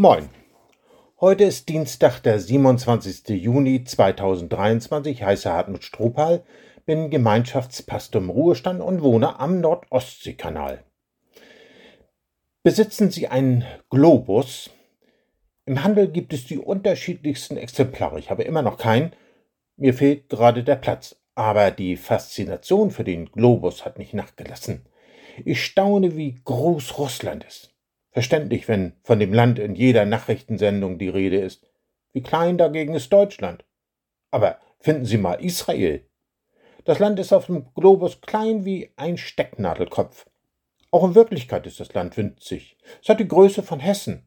Moin. Heute ist Dienstag, der 27. Juni 2023. Ich heiße Hartmut Strohpal, bin Gemeinschaftspastor im Ruhestand und wohne am Nordostseekanal. Besitzen Sie einen Globus? Im Handel gibt es die unterschiedlichsten Exemplare. Ich habe immer noch keinen. Mir fehlt gerade der Platz. Aber die Faszination für den Globus hat nicht nachgelassen. Ich staune, wie groß Russland ist. Verständlich, wenn von dem Land in jeder Nachrichtensendung die Rede ist. Wie klein dagegen ist Deutschland. Aber finden Sie mal Israel. Das Land ist auf dem Globus klein wie ein Stecknadelkopf. Auch in Wirklichkeit ist das Land winzig. Es hat die Größe von Hessen.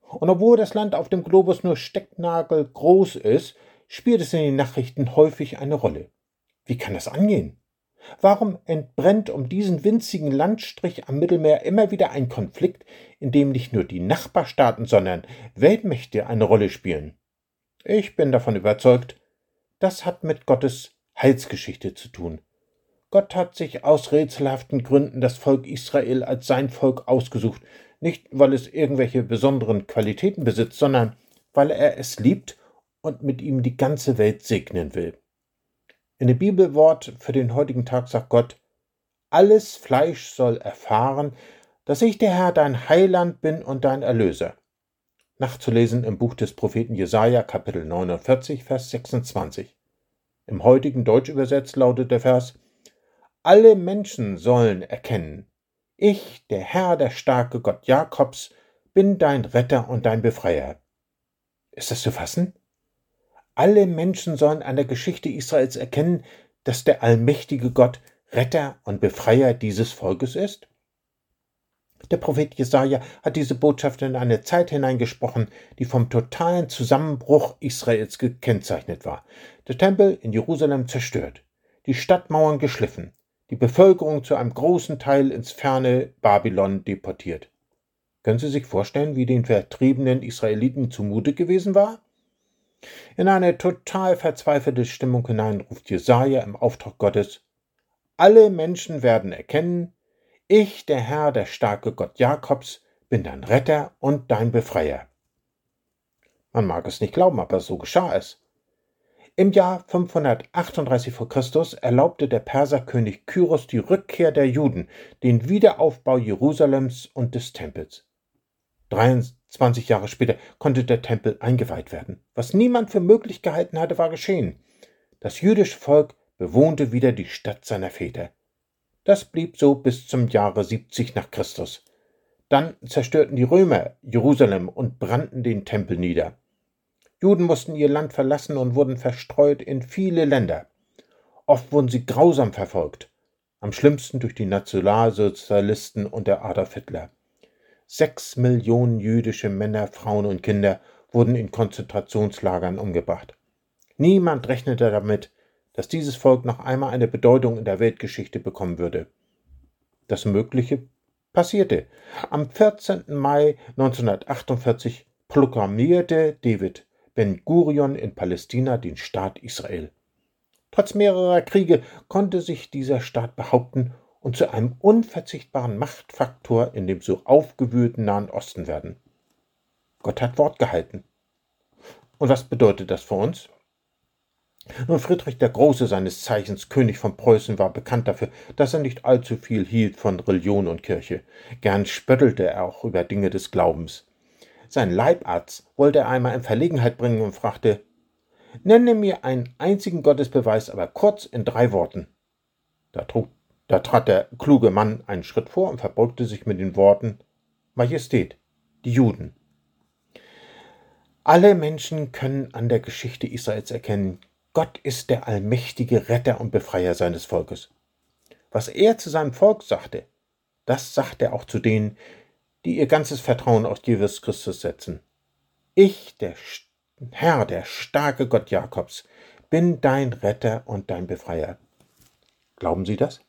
Und obwohl das Land auf dem Globus nur stecknagelgroß ist, spielt es in den Nachrichten häufig eine Rolle. Wie kann das angehen? Warum entbrennt um diesen winzigen Landstrich am Mittelmeer immer wieder ein Konflikt, in dem nicht nur die Nachbarstaaten, sondern Weltmächte eine Rolle spielen? Ich bin davon überzeugt, das hat mit Gottes Heilsgeschichte zu tun. Gott hat sich aus rätselhaften Gründen das Volk Israel als sein Volk ausgesucht, nicht weil es irgendwelche besonderen Qualitäten besitzt, sondern weil er es liebt und mit ihm die ganze Welt segnen will. In dem Bibelwort für den heutigen Tag sagt Gott, alles Fleisch soll erfahren, dass ich der Herr dein Heiland bin und dein Erlöser. Nachzulesen im Buch des Propheten Jesaja, Kapitel 49, Vers 26. Im heutigen Deutsch übersetzt lautet der Vers, alle Menschen sollen erkennen, ich, der Herr, der starke Gott Jakobs, bin dein Retter und dein Befreier. Ist das zu fassen? Alle Menschen sollen an der Geschichte Israels erkennen, dass der allmächtige Gott Retter und Befreier dieses Volkes ist? Der Prophet Jesaja hat diese Botschaft in eine Zeit hineingesprochen, die vom totalen Zusammenbruch Israels gekennzeichnet war. Der Tempel in Jerusalem zerstört, die Stadtmauern geschliffen, die Bevölkerung zu einem großen Teil ins ferne Babylon deportiert. Können Sie sich vorstellen, wie den vertriebenen Israeliten zumute gewesen war? In eine total verzweifelte Stimmung hinein ruft Jesaja im Auftrag Gottes: Alle Menschen werden erkennen, ich, der Herr, der starke Gott Jakobs, bin dein Retter und dein Befreier. Man mag es nicht glauben, aber so geschah es. Im Jahr 538 v. Chr. erlaubte der Perserkönig Kyros die Rückkehr der Juden, den Wiederaufbau Jerusalems und des Tempels. 23 Jahre später konnte der Tempel eingeweiht werden. Was niemand für möglich gehalten hatte, war geschehen. Das jüdische Volk bewohnte wieder die Stadt seiner Väter. Das blieb so bis zum Jahre 70 nach Christus. Dann zerstörten die Römer Jerusalem und brannten den Tempel nieder. Juden mussten ihr Land verlassen und wurden verstreut in viele Länder. Oft wurden sie grausam verfolgt, am schlimmsten durch die Nationalsozialisten und der Adolf Hitler. Sechs Millionen jüdische Männer, Frauen und Kinder wurden in Konzentrationslagern umgebracht. Niemand rechnete damit, dass dieses Volk noch einmal eine Bedeutung in der Weltgeschichte bekommen würde. Das Mögliche passierte. Am 14. Mai 1948 proklamierte David Ben Gurion in Palästina den Staat Israel. Trotz mehrerer Kriege konnte sich dieser Staat behaupten und zu einem unverzichtbaren Machtfaktor in dem so aufgewühlten Nahen Osten werden. Gott hat Wort gehalten. Und was bedeutet das für uns? Nun, Friedrich der Große, seines Zeichens König von Preußen, war bekannt dafür, dass er nicht allzu viel hielt von Religion und Kirche. Gern spöttelte er auch über Dinge des Glaubens. Sein Leibarzt wollte er einmal in Verlegenheit bringen und fragte: Nenne mir einen einzigen Gottesbeweis, aber kurz in drei Worten. Da trug da trat der kluge Mann einen Schritt vor und verbeugte sich mit den Worten Majestät, die Juden. Alle Menschen können an der Geschichte Israels erkennen, Gott ist der allmächtige Retter und Befreier seines Volkes. Was er zu seinem Volk sagte, das sagt er auch zu denen, die ihr ganzes Vertrauen auf Jesus Christus setzen. Ich, der Herr, der starke Gott Jakobs, bin dein Retter und dein Befreier. Glauben Sie das?